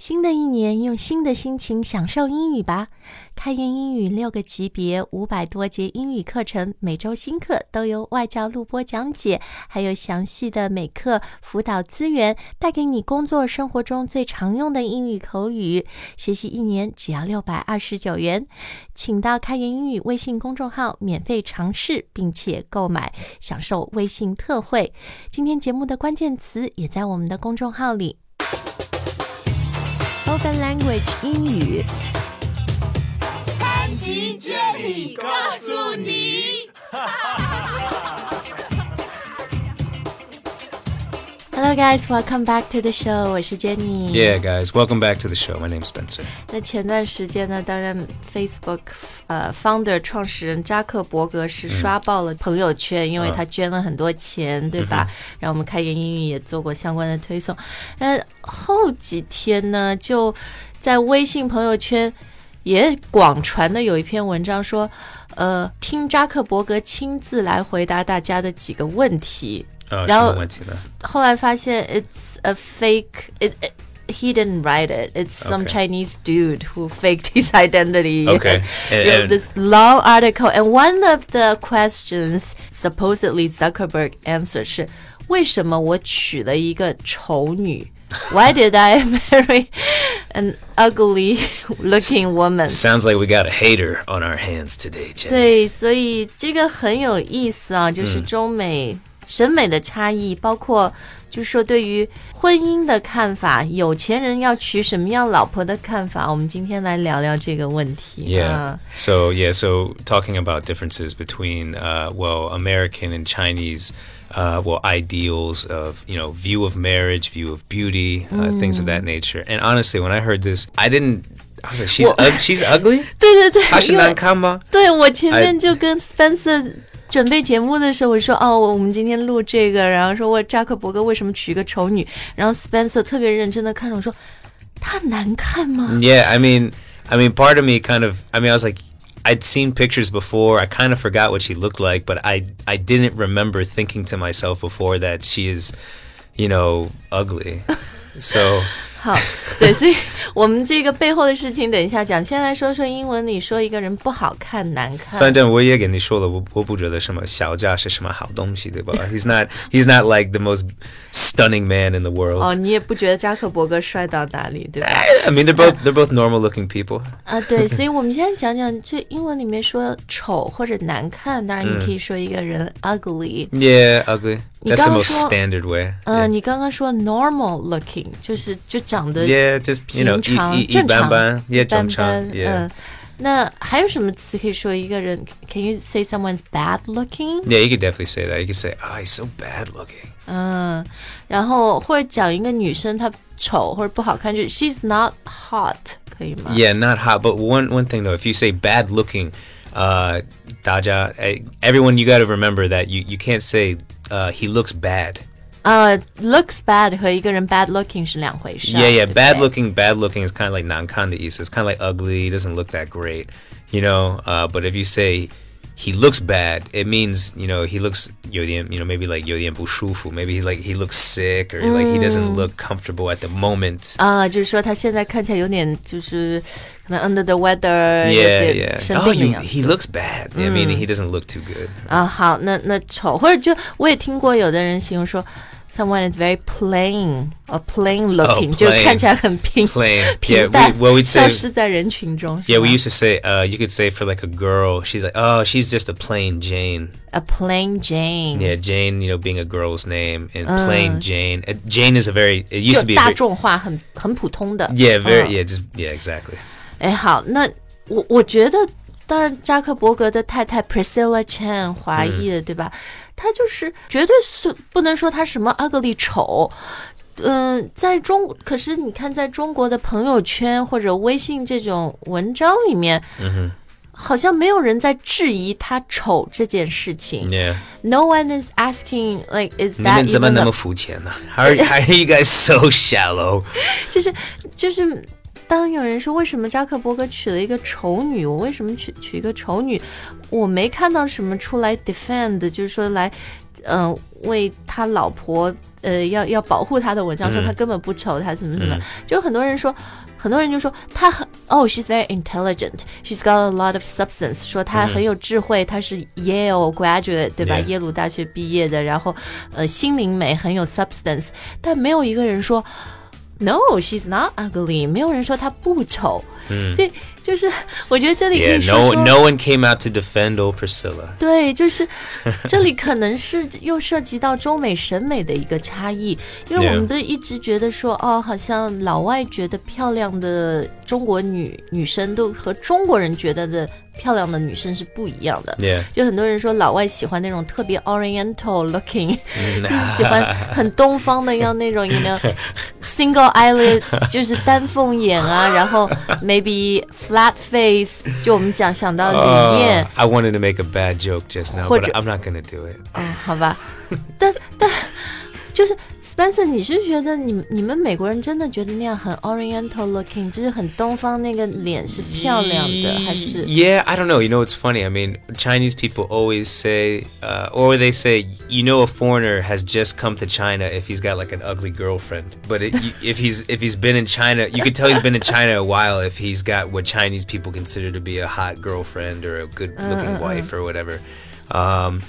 新的一年，用新的心情享受英语吧！开言英语六个级别，五百多节英语课程，每周新课都有外教录播讲解，还有详细的每课辅导资源，带给你工作生活中最常用的英语口语。学习一年只要六百二十九元，请到开言英语微信公众号免费尝试，并且购买享受微信特惠。今天节目的关键词也在我们的公众号里。跟 language 英语，开局接体告诉你。Hello guys, welcome back to the show. 我是 Jenny。Yeah, guys, welcome back to the show. My name's Spencer. 那前段时间呢，当然 Facebook 呃 founder 创始人扎克伯格是刷爆了朋友圈，因为他捐了很多钱，对吧？然后我们开言英语也做过相关的推送。那后几天呢，就在微信朋友圈也广传的有一篇文章说，呃，听扎克伯格亲自来回答大家的几个问题。哦，然后什么问题呢？后来发现 it's a fake it, it he didn't write it it's some Okay. Chinese dude who faked his identity Okay. And- wrote and- this long article and one of the questions supposedly Zuckerberg answered 是为什么我娶了一个丑女 Why did I marry an ugly looking woman? Sounds like we got a hater on our hands today, Jenny. 对，所以这个很有意思啊，就是中美 审美的差异，包括就是说对于婚姻的看法，有钱人要娶什么样老婆的看法，我们今天来聊聊这个问题。 Yeah. 啊 So yeah. So talking about differences between uh, well American and Chinese. Uh, well, ideals of you know view of marriage, view of beauty, uh, things of that nature. And honestly, when I heard this, I didn't. I was like, she's Well- ug- she's ugly. 对对对，她是因为难看吗？对我前面 I- 就跟 Spencer 准备节目的时候，我说哦，我们今天录这个，然后说我扎克伯格为什么娶一个丑女，然后 Spencer 特别认真的看着我说，她难看吗？ Yeah, I mean, I mean, part of me kind of. I mean, I was like, I'd seen pictures before. I kind of forgot what she looked like, but I I didn't remember thinking to myself before that she is, you know, ugly. So 好，对，所以 我们这个背后的事情等一下讲。先来说说英文里说一个人不好看、难看。反正我也跟你说了，我我不觉得什么小家是什么好东西，对吧？He's not he's not like the most stunning man in the world. 哦，你也不觉得扎克伯格帅到哪里，对吧？I mean, they're both they're both normal looking people. 啊，对，所以我们现在讲讲这英文里面说丑或者难看，当然你可以说一个人 ugly。Yeah, ugly. 你 That's the 刚刚 most 说- standard way. 嗯、你刚刚说 normal looking，就是就长得 Yeah, just you 平 know, 常、一一正常、一般般，yeah, 一般正常般。 ，yeah. 嗯，那还有什么词可以说一个人？Can you say someone's bad looking？ Yeah, you could definitely say that. You could say, "Oh, he's so bad looking." 嗯，然后或者讲一个女生她丑或者不好看，就是 she's not hot，可以吗？ Yeah, not hot. But one one thing though, if you say bad looking, uh, Daja, eh, everyone you got to remember that you you can't say uh, he looks bad. 呃、l o o k s bad 和一个人 bad looking 是两回事啊。 Yeah, yeah. 对不对 Bad looking, bad looking is kind of like non-kan It's kind of like ugly. He doesn't look that great, you know. Uh, but if you say he looks bad, it means you know he looks 有点 you know maybe like 有点不舒服. Maybe he, like he looks sick or like he doesn't look comfortable at the moment. 啊、就是说他现在看起来有点就是可能 under the weather，有 Yeah, 点 yeah. 生 Oh, 病的 you, 样子。 he looks bad. I mean, he doesn't look too good. 啊，好，那那丑，或者就我也听过有的人形容说 ，someone is very plain or plain looking，、就 plain 看起来很平 Plain. 平 Yeah, 淡 we, well, we'd 消 say 失在人群中。 Yeah, 是 we 吗 used to say, uh, you could say for like a girl, she's like, oh, she's just a plain Jane. a plain Jane，、 Yeah, Jane, you know, being a girl's name, and plain Jane. Uh, Jane is a very, it used 就 to be, a 大 very, 众化，很很普通的。 yeah, very, 嗯 yeah, just, yeah, exactly. 哎，好，那我我觉得， 当然扎克伯格的太太 Priscilla Chan 华裔的，对吧？她就是绝对是不能说她什么 ugly 丑。嗯，在中，可是你看，在中国的朋友圈或者微信这种文章里面，嗯好像没有人在质疑她丑这件事情。No one is asking like is 你 that 们怎么那么肤浅呢？How are, are you guys so shallow? 就是就是，当有人说为什么扎克伯格娶了一个丑女，我为什么娶娶一个丑女，我没看到什么出来 defend，就是说来嗯、呃为他老婆呃要要保护他的文章，说嗯他根本不丑，他怎么怎么，就很多人说。很多人就说他很哦、s h e s very intelligent, she's got a lot of substance，说他很有智慧，他是 Yale graduate 对吧.耶鲁大学毕业的，然后呃心灵美很有 substance，但没有一个人说 No, she's not ugly，没有人说她不丑，所以就是我觉得这里可以 Yeah, 说 no 说 no one came out to defend old Priscilla. 对，就是这里可能是又涉及到中美审美的一个差异，因为我 Yeah. 们不是一直觉得说，哦，好像老外觉得漂亮的中国女女生都和中国人觉得的 漂亮的女生是不一样的。就很多人说老外喜欢那种特别 Oriental looking，就是喜欢很东方的，要那种 you know single eyelid，就是单凤眼啊，然后 maybe flat face，就我们讲想到李艳 Uh,。I wanted to make a bad joke just now, 或 but 者- I'm not gonna do it. 嗯，好吧，但但就是 Spencer，你是觉得你你们美国人真的觉得那样很 Oriental looking，就是很东方那个脸是漂亮的，还是 Yeah, I don't know. You know, it's funny. I mean, Chinese people always say, uh, or they say, you know, a foreigner has just come to China if he's got like an ugly girlfriend. But it, if he's if he's been in China, you could tell he's been in China a while if he's got what Chinese people consider to be a hot girlfriend or a good-looking wife or whatever. Um,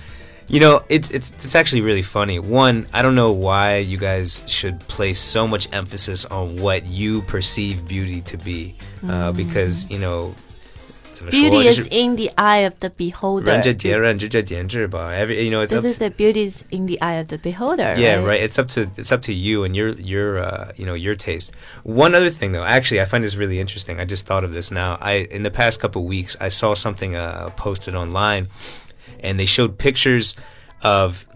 you know, it's it's it's actually really funny. One, I don't know why you guys should place so much emphasis on what you perceive beauty to be, uh, because you know. 怎么说， beauty 就 is 是 in the eye of the beholder？人这节人这这简直吧. Every you know, it's 对 up 对 to 对，beauty is in the eye of the beholder。 yeah, right. It's up to it's up to you and your your uh, you know your taste. One other thing though, actually, I find this really interesting. I just thought of this now. I in the past couple weeks, I saw something uh, posted online, and they showed pictures of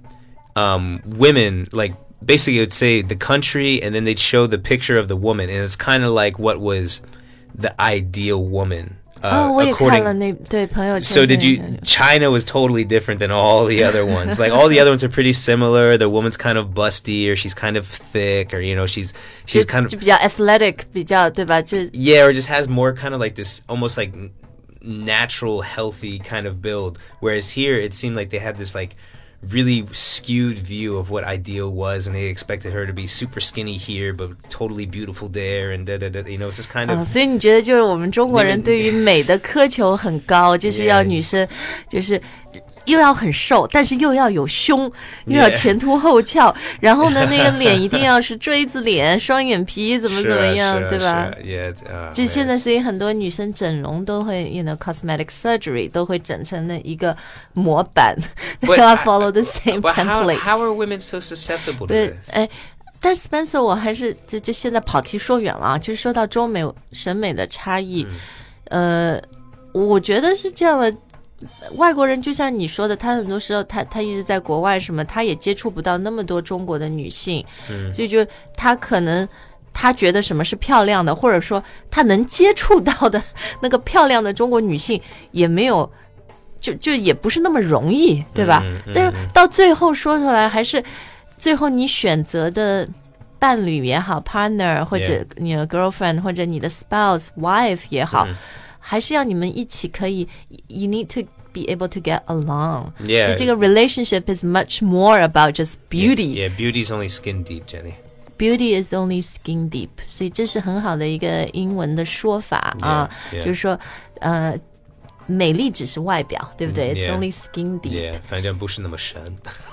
um, women like. Basically, it would say the country, and then they'd show the picture of the woman, and it's kind of like what was the ideal woman. 哦， Uh, 我也看了 according 那对朋友圈 so 那 did you? 个 China was totally different than all the other ones. Like all the other ones are pretty similar. The woman's kind of busty, or she's kind of thick, or you know, she's 就 she's kind of 就比较 athletic，比较对吧？就 yeah, or just has more kind of like this almost like n- natural, healthy kind of build. Whereas here, it seemed like they had this like really skewed view of what ideal was, and they expected her to be super skinny here, but totally beautiful there, and da da da. You know, it's just kind 啊， of 所以你觉得就是我们中国人对于美的苛求很高，就是要 Yeah 女生就是。 又要很瘦，但是又要有胸，又要前凸后翘，然后呢，那个脸一定要是锥子脸，双眼皮，怎么怎么样，对吧？也，就现在所以很多女生整容都会，you know cosmetic surgery 都会整成那一个模板，都要 follow the same template。How how are women so susceptible to this? 对，哎，但是 Spencer，我还是就就现在跑题说远了啊，就是说到中美审美的差异，呃，我觉得是这样的。外国人就像你说的，他很多时候他他一直在国外什么，他也接触不到那么多中国的女性，所以就他可能他觉得什么是漂亮的，或者说他能接触到的那个漂亮的中国女性也没有，就就也不是那么容易，对吧？但是到最后说出来，还是最后你选择的伴侣也好，partner 或者你的 girlfriend 或者你的 spouse wife 也好，还是要你们一起可以，you need to be able to get along。 Yeah. 就这个 relationship is much more about just beauty。 Yeah, beauty's only skin deep, Jenny. Beauty is only skin deep，所以这是很好的一个英文的说法啊 Yeah, yeah. 就是说，呃， 美丽只是外表，对不对、i t s yeah. only skin deep。Yeah, 反正不是那么深。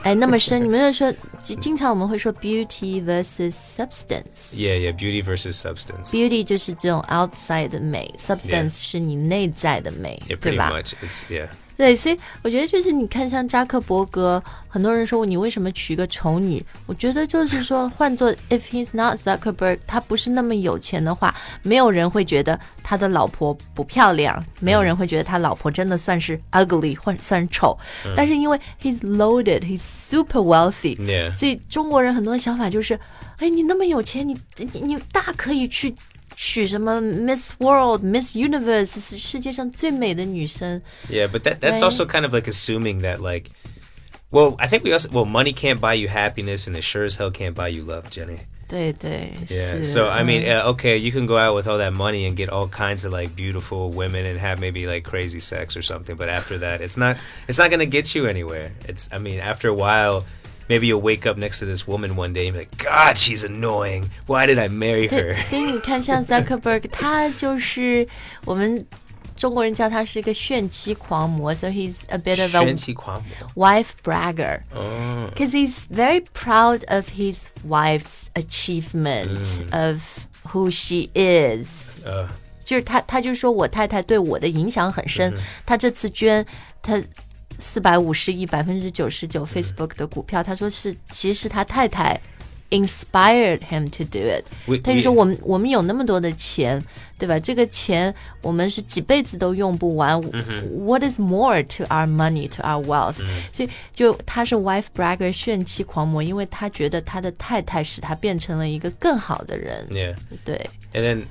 哎，那么深，你们就说，经经常我们会说 beauty versus substance。Yeah, yeah, beauty versus substance. Beauty 就是这种 outside 的美，substance 是你内在的美 Yeah, 对 pretty 吧？much. It's yeah. 对，所以我觉得就是你看，像扎克伯格，很多人说你为什么娶一个丑女？我觉得就是说，换做 if he's not Zuckerberg，他不是那么有钱的话，没有人会觉得他的老婆不漂亮，没有人会觉得他老婆真的算是 ugly 或者算丑。但是因为 he's loaded，he's super wealthy，Yeah. 所以中国人很多想法就是，哎，你那么有钱，你你你大可以去娶什么 Miss World、Miss Universe，是世界上最美的女生。 Yeah, but that that's Right. also kind of like assuming that like well, I think we also well, money can't buy you happiness and it sure as hell can't buy you love, Jenny. 对对 Yeah. 是 So I mean, 嗯 uh, okay, you can go out with all that money and get all kinds of like beautiful women and have maybe like crazy sex or something, but after that, it's not it's not gonna get you anywhere. It's I mean, after a while. Maybe you'll wake up next to this woman one day and be like, God, she's annoying. Why did I marry 对， her? 所以你看，像 Zuckerberg，他就是我们中国人叫他是一个炫妻狂魔，so he's a bit of a 炫妻狂魔。 wife bragger. Oh. Because he's very proud of his wife's achievement of who she is. Uh, 就是他，他就说我太太对我的影响很深。他这次捐他 四百五十亿，百分之九十九 Facebook 的股票，他说是其实是他太太 inspired him to do it。 We- 他就说 we- 我们我们有那么多的钱，对吧？这个钱我们是几辈子都用不完。What is more to our money, to our wealth？、所以就他是 wife bragger 炫妻狂魔，因为他觉得他的太太使他变成了一个更好的人。 yeah. 对， And then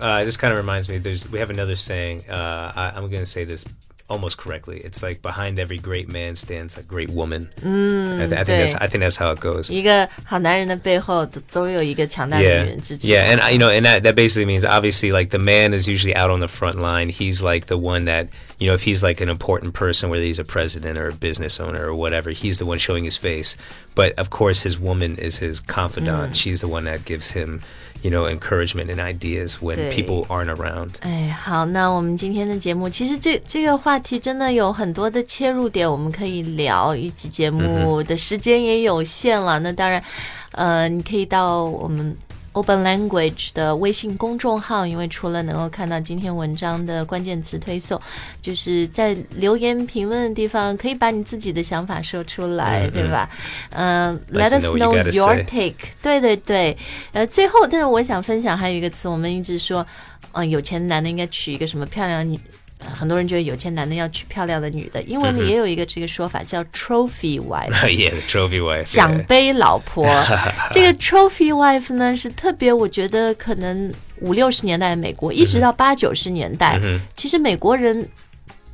uh, this kind of reminds me. There's we have another saying. Uh, I, I'm going to say this almost correctly. It's like behind every great man stands a great woman. Mm, I, th- I think that's 对。 I think that's how it goes. 一个好男人的背后总总有一个强大的女 Yeah, 人支持。 yeah, and uh, you know, and that that basically means obviously like the man is usually out on the front line. He's like the one that you know if he's like an important person, whether he's a president or a business owner or whatever, he's the one showing his face. But of course, his woman is his confidant. She's the one that gives him, you know, encouragement and ideas when 对。 people aren't around. 哎，好，那我们今天的节目，其实这这个话 题真的有很多的切入点，我们可以聊。一集节目的时间也有限了，那当然，呃，你可以到我们 Open Language 的微信公众号，因为除了能够看到今天文章的关键词推送，就是在留言评论的地方，可以把你自己的想法说出来，对吧？嗯、l e t us know your take。对对对，呃，最后，但是我想分享还有一个词，我们一直说，嗯、有钱男的应该娶一个什么漂亮女。呃很多人觉得有钱男的要娶漂亮的女的，英文里也有一个这个说法叫 trophy wife，yeah, the trophy wife. 奖 yeah. 杯老婆。这个 trophy wife 呢是特别，我觉得可能五六十年代的美国，一直到八九十年代，其实美国人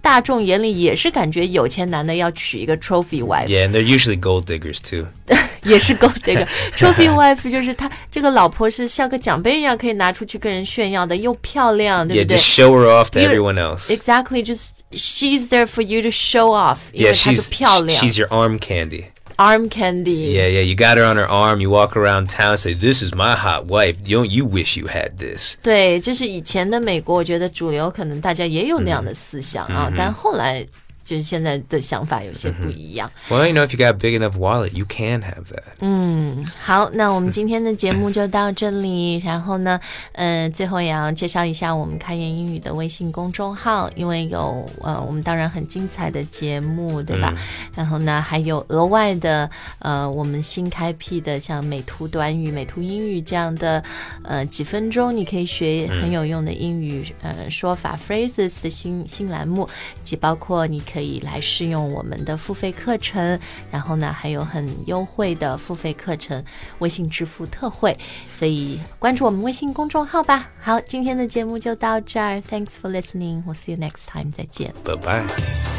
大众眼里也是感觉有钱男的要娶一个 trophy wife， Yeah, and they're usually gold diggers too. 也是 gold digger。trophy wife 就是他这个老婆是像个奖杯一样可以拿出去跟人炫耀的，又漂亮，对 Yeah, 不对 just show her off to You're- everyone else. Exactly, just she's there for you to show off，因 Yeah, 为她就 she's 漂亮 she's your arm candy. ，arm candy。 Yeah, yeah. You got her on her arm. You walk around town, say, "This is my hot wife." You don't you wish you had this? 对，就是以前的美国，我觉得主流可能大家也有那样的思想啊，但后来 就是现在的想法有些不一样。Well, you know, if you got a big enough wallet, you can have that. 嗯好，那我们今天的节目就到这里。然后呢，呃、最后也要介绍一下我们开言英语的微信公众号，因为有呃，我们当然很精彩的节目，对吧？然后呢，还有额外的呃，我们新开辟的像美图短语、美图英语这样的呃几分钟你可以学很有用的英语、呃说法 phrases 的新新栏目，以及包括你可以来试用我们的付费课程，然后呢还有很优惠的付费课程微信支付特惠，所以关注我们微信公众号吧。好，今天的节目就到这儿，Thanks for listening，We'll see you next time，再见。拜拜